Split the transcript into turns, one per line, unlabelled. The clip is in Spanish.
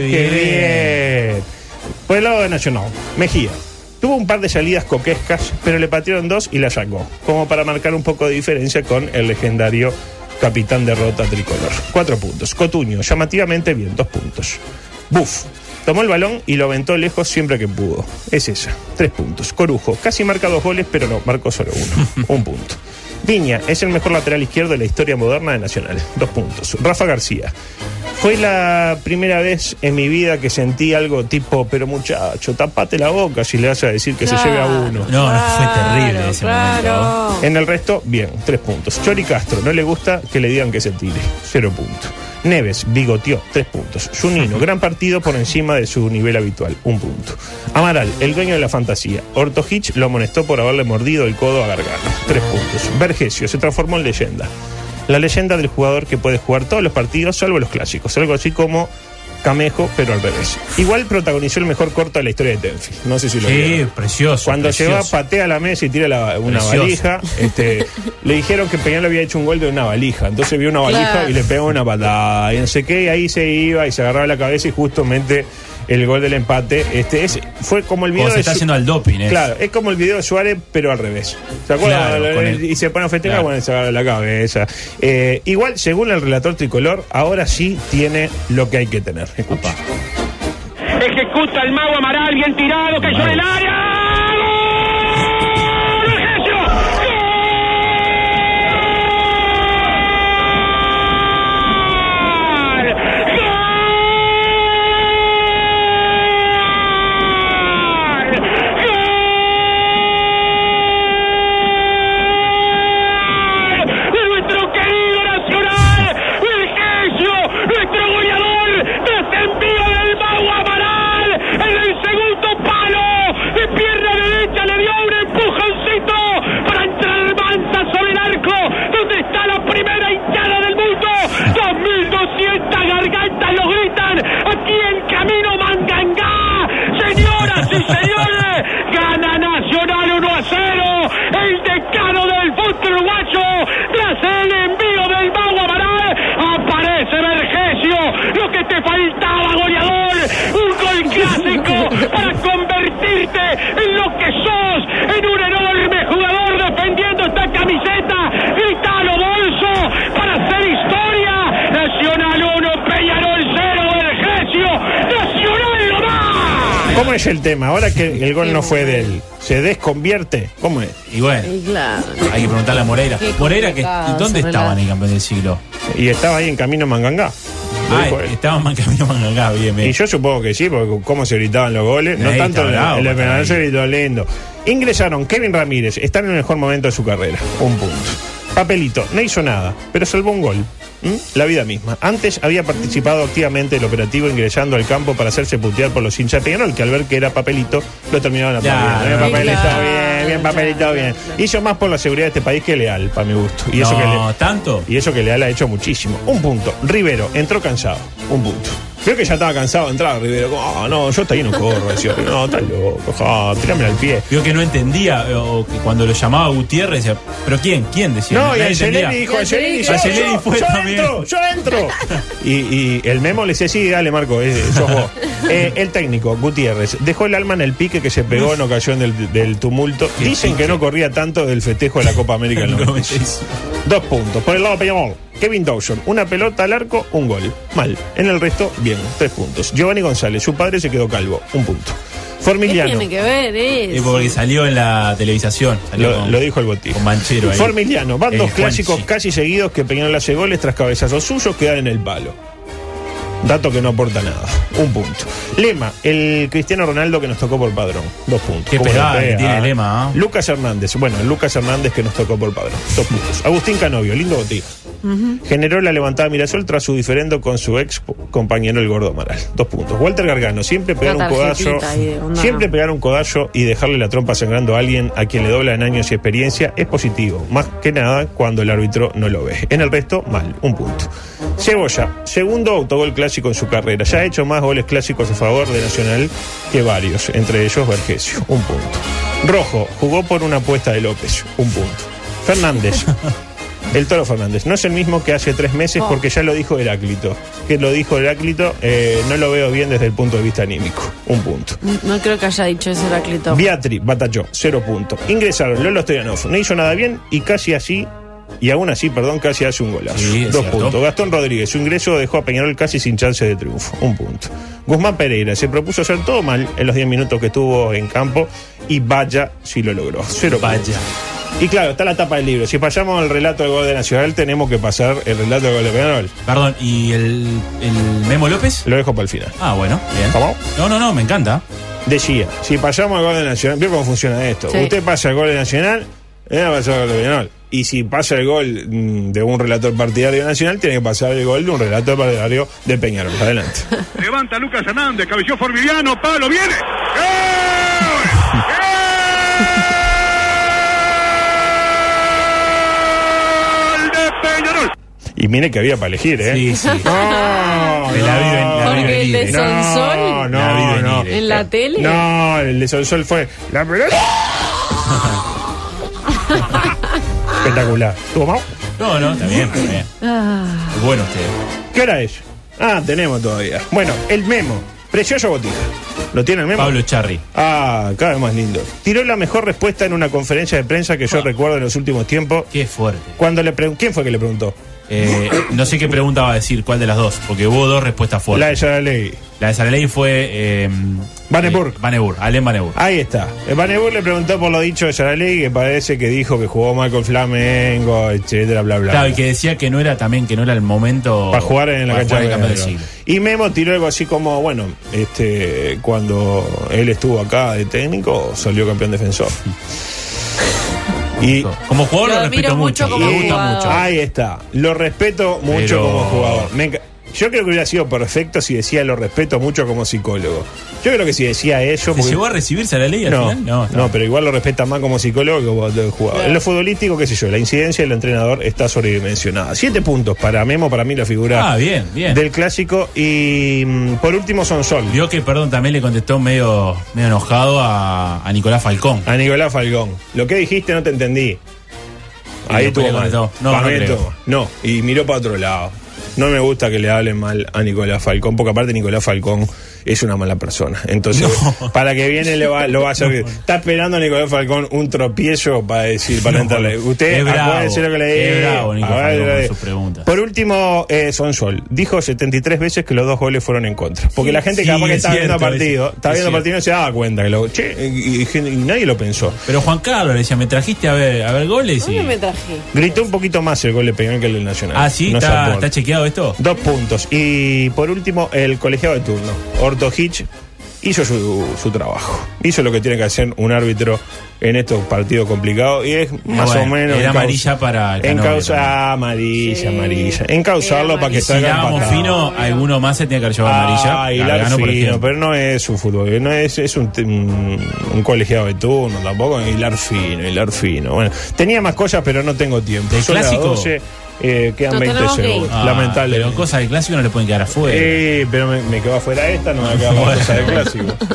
qué bien! Por el lado de Nacional, Mejía. Tuvo un par de salidas coquescas, pero le patearon dos y la sacó, como para marcar un poco de diferencia con el legendario capitán de rota tricolor. Cuatro puntos. Cotuño, llamativamente bien, dos puntos. Buff, tomó el balón y lo aventó lejos siempre que pudo. Es esa, tres puntos. Corujo, casi marca dos goles, pero no, marcó solo uno, un punto. Viña es el mejor lateral izquierdo de la historia moderna de Nacional. Dos puntos. Rafa García. Fue la primera vez en mi vida que sentí algo tipo, pero muchacho, tapate la boca si le vas a decir que se lleve a uno.
No, no, fue terrible ese
claro.
momento.
En el resto, bien, tres puntos. Chori Castro, no le gusta que le digan que se tire, cero puntos. Neves, bigoteó, tres puntos. Junino, gran partido por encima de su nivel habitual, un punto. Amaral, el dueño de la fantasía. Orto Hitch lo amonestó por haberle mordido el codo a Gargano, tres puntos. Vergesio se transformó en leyenda. La leyenda del jugador que puede jugar todos los partidos, salvo los clásicos. Algo así como Camejo, pero al revés. Igual protagonizó el mejor corto de la historia de Tenfield. No sé si lo
Sí,
vieron.
precioso.
Cuando
precioso.
lleva, patea la mesa y tira la- una
Precioso.
valija, este, le dijeron que Peñal había hecho un gol de una valija. Entonces vio una valija
Claro.
y le pegó una patada. Y no sé qué, y ahí se iba y se agarraba la cabeza y justamente el gol del empate. Este, es, fue como el video
Como se
de
está haciendo al doping, ¿eh?
Claro, es como el video de Suárez, pero al revés. ¿Se acuerdan?
Claro, con el-
y se pone a festejar,
Claro.
bueno, se agarra la cabeza. Eh, igual, según el relator tricolor, ahora sí tiene lo que hay que tener. Escucha.
Ejecuta el mago Amaral, bien tirado, cayó en el área. En lo que sos, en un enorme jugador defendiendo esta camiseta. Gritalo bolso para hacer historia. Nacional 1, Peñarol 0, Vergesio. Nacional no más.
¿Cómo es el tema? Ahora que el gol no fue de él, ¿se desconvierte? ¿Cómo es?
Y bueno,
claro.
hay que preguntarle a Moreira. Moreira, que, ¿dónde estaba en el campeón del siglo?
Y estaba ahí en camino a Mangangá.
Ah,
dijo él.
estaba en camino Mangangá, bien, bien.
Y yo supongo que sí, porque cómo se gritaban los goles. No
Ahí
tanto
está
el,
está
penal, se gritó lindo. Ingresaron Kevin Ramírez, está en el mejor momento de su carrera. Un punto. Papelito, no hizo nada, pero salvó un gol. ¿Mm? La vida misma. Antes había participado activamente el operativo ingresando al campo para hacerse putear por los hinchas de Peñarol, que al ver que era papelito, lo terminaron a
Ya,
Bien,
no,
papelito,
claro,
bien, bien, papelito, bien. Hizo más por la seguridad de este país que Leal, para mi gusto. Y eso que le-
¿tanto?
y eso que Leal ha hecho muchísimo. Un punto. Rivero entró cansado. Un punto. Creo que ya estaba cansado de entrar, Rivero. Como, Ah, no, yo hasta ahí no corro. Decía, no, estás loco. ja, tírame al pie.
Vio que no entendía, eh, o que cuando lo llamaba Gutiérrez decía, ¿pero quién? ¿Quién decía?
No, y Angelini
entendía.
dijo, Angelini, yo, yo,
fue
yo
también.
entro, yo entro. Y, y el memo le decía, sí, dale, Marco, eh, sos vos. Eh, el técnico, Gutiérrez, dejó el alma en el pique que se pegó en ocasión del, del tumulto. Dicen que no corría tanto del festejo de la Copa América en el 96. Dos puntos. Por el lado de Kevin Dawson, una pelota al arco, un gol. Mal. En el resto, bien, tres puntos. Giovanni González, su padre se quedó calvo, un punto.
¿Qué
Formiliano.
tiene que ver
Eh,
eso?
porque salió en la televisación. Salió
Lo,
con-
lo dijo el botín.
Con Manchero ahí.
Formiliano, van
Eh,
dos
Juanchi.
clásicos casi seguidos que Peñarol hace goles tras cabezazos suyos quedan en el palo. Dato que no aporta nada. Un punto. Lema, el Cristiano Ronaldo que nos tocó por padrón. Dos puntos.
Qué
¿Cómo
pegada que tiene Lema, ¿ah?
Lucas Hernández. Bueno, el Lucas Hernández que nos tocó por padrón. Dos puntos. Agustín Canovio, lindo Generó la levantada Mirasol tras su diferendo con su ex compañero el Gordo Amaral. Dos puntos. Walter Gargano, siempre pegar un codazo. Siempre pegar un codazo y dejarle la trompa sangrando a alguien a quien le doblan años y experiencia es positivo. Más que nada cuando el árbitro no lo ve. En el resto, mal. Un punto. Cebolla, segundo autogol clásico en su carrera. Ya ha hecho más goles clásicos a favor de Nacional que varios, entre ellos Vergesio. Un punto. Rojo, jugó por una apuesta de López. Un punto. Fernández. El Toro Fernández. No es el mismo que hace tres meses
Oh.
porque ya lo dijo Heráclito. Que lo dijo Heráclito, eh, no lo veo bien desde el punto de vista anímico. Un punto.
No creo que haya dicho ese Heráclito.
Beatri batalló, cero puntos. Ingresaron Lolo Stoyanov, no hizo nada bien y casi así, y aún así, perdón, casi hace un golazo.
Sí,
Dos
cierto.
puntos. Gastón Rodríguez, su ingreso dejó a Peñarol casi sin chance de triunfo. Un punto. Guzmán Pereira se propuso hacer todo mal en los 10 minutos que estuvo en campo y vaya si lo logró. Cero
Vaya.
puntos. Y claro, está la tapa del libro. Si pasamos al relato del gol de Nacional, tenemos que pasar el relato del gol de Peñarol.
Perdón, ¿y el, el Memo López?
Lo dejo para el final.
Ah, bueno, bien.
¿Cómo?
No, no, no, me encanta.
Decía, si pasamos al gol de Nacional, ¿vio cómo funciona esto?
Sí.
Usted pasa el gol de Nacional, eh, pasa el gol de Peñarol. Y si pasa el gol mm, de un relator partidario de Nacional, tiene que pasar el gol de un relator partidario de Peñarol. Adelante.
Levanta Lucas Hernández, cabeceó Formiliano, palo, viene. ¡Gol!
Y mire que había para elegir, ¿eh?
Sí, sí.
No,
Me la la
Porque el
venir,
de
eh.
Sonsol
no,
La
no, no.
eh.
en la tele.
No, el de Sol fue la pelota. Espectacular. ¿Tuvo mal?
No, no, está bien, está bien.
Ah.
Bueno usted.
¿Qué hora es? Ah, tenemos todavía. Bueno, el memo. Precioso botija. ¿Lo tiene el memo?
Pablo Charri.
Ah, cada vez más lindo. Tiró la mejor respuesta en una conferencia de prensa que yo
Ah.
recuerdo en los últimos tiempos.
Qué fuerte.
Cuando le. ¿Quién fue que le preguntó?
Eh, no sé qué pregunta va a decir, cuál de las dos, porque hubo dos respuestas
La de
fuertes.
Yaraley.
La de Saraley fue. Eh,
Vandenburg.
eh, Vandenburg, Allen Vandenburg.
Ahí está. El Banebur le preguntó por lo dicho de Yaraley, que parece que dijo que jugó mal con Flamengo, etcétera, bla, bla.
Claro,
bla.
y que decía que no era también, que no era el momento.
para jugar en la cancha de
del siglo.
Y Memo tiró algo así como, bueno, este cuando él estuvo acá de técnico, salió campeón defensor. y
Como jugador
Lo
respeto
mucho
mucho.
como
Me gusta mucho.
Ahí está. Lo respeto mucho
Pero-
como jugador. Me enca- Yo creo que hubiera sido perfecto si decía lo respeto mucho como psicólogo. Yo creo que si decía eso.
¿Se
porque-
llegó a recibir Saraley al
No,
final?
no,
está.
pero igual lo respeta más como psicólogo que como jugador. En lo futbolístico, qué sé yo, la incidencia del entrenador está sobredimensionada. Siete puntos para Memo, para mí la figura
Ah, bien, bien.
del clásico. Y mm, por último, son Sol.
Vio que, perdón, también le contestó medio, medio enojado a, a Nicolás Falcón.
A Nicolás Falcón. Lo que dijiste no te entendí. Ahí
le
mal.
no, no.
No, y miró para otro lado. No me gusta que le hablen mal a Nicolás Falcón, porque aparte Nicolás Falcón es una mala persona. Entonces,
No.
para que viene le va, lo va a hacer. Está esperando a Nicolás Falcón un tropiezo para decir, para
No,
entrarle. Usted
es bravo,
acuérdese lo que le
es
dije. Por último, eh, Sonsol. Dijo 73 veces que los dos goles fueron en contra. Porque la gente
sí,
capaz que
es
estaba viendo el
cierto,
partido,
es-
estaba
es
viendo
cierto.
partido y no se daba cuenta. Que lo, che, y, y- y nadie lo pensó.
Pero Juan Carlos le decía, me trajiste a ver, a ver goles y.
¿Dónde me traje?
Gritó un poquito más el gol de Peñarol que el del Nacional.
Ah, sí, está, está chequeado esto.
Dos puntos. Y por último, el colegiado de turno. Orto Hitch hizo su, su trabajo. Hizo lo que tiene que hacer un árbitro en estos partidos complicados. Y es más
bueno,
o menos.
era amarilla para también.
ah, amarilla,
Sí.
amarilla. Encausarlo para que
si
salga empatado.
fino, alguno más se tenía que haber llevado amarilla.
Ah, y
Gargano, por
Larfino,
ejemplo.
pero no es su fútbol, no es, es un, un, un colegiado de turno tampoco, Hilar fino, Hilar fino. Bueno, tenía más cosas, pero no tengo tiempo.
¿Del
Son las
clásico?
12, eh, quedan
Nos
20
tenemos que ir.
segundos.
Ah,
Lamentable.
Pero cosas del clásico no le pueden quedar afuera.
Eh, pero me, me quedó afuera esta, no me queda más
Bueno.
cosa del clásico.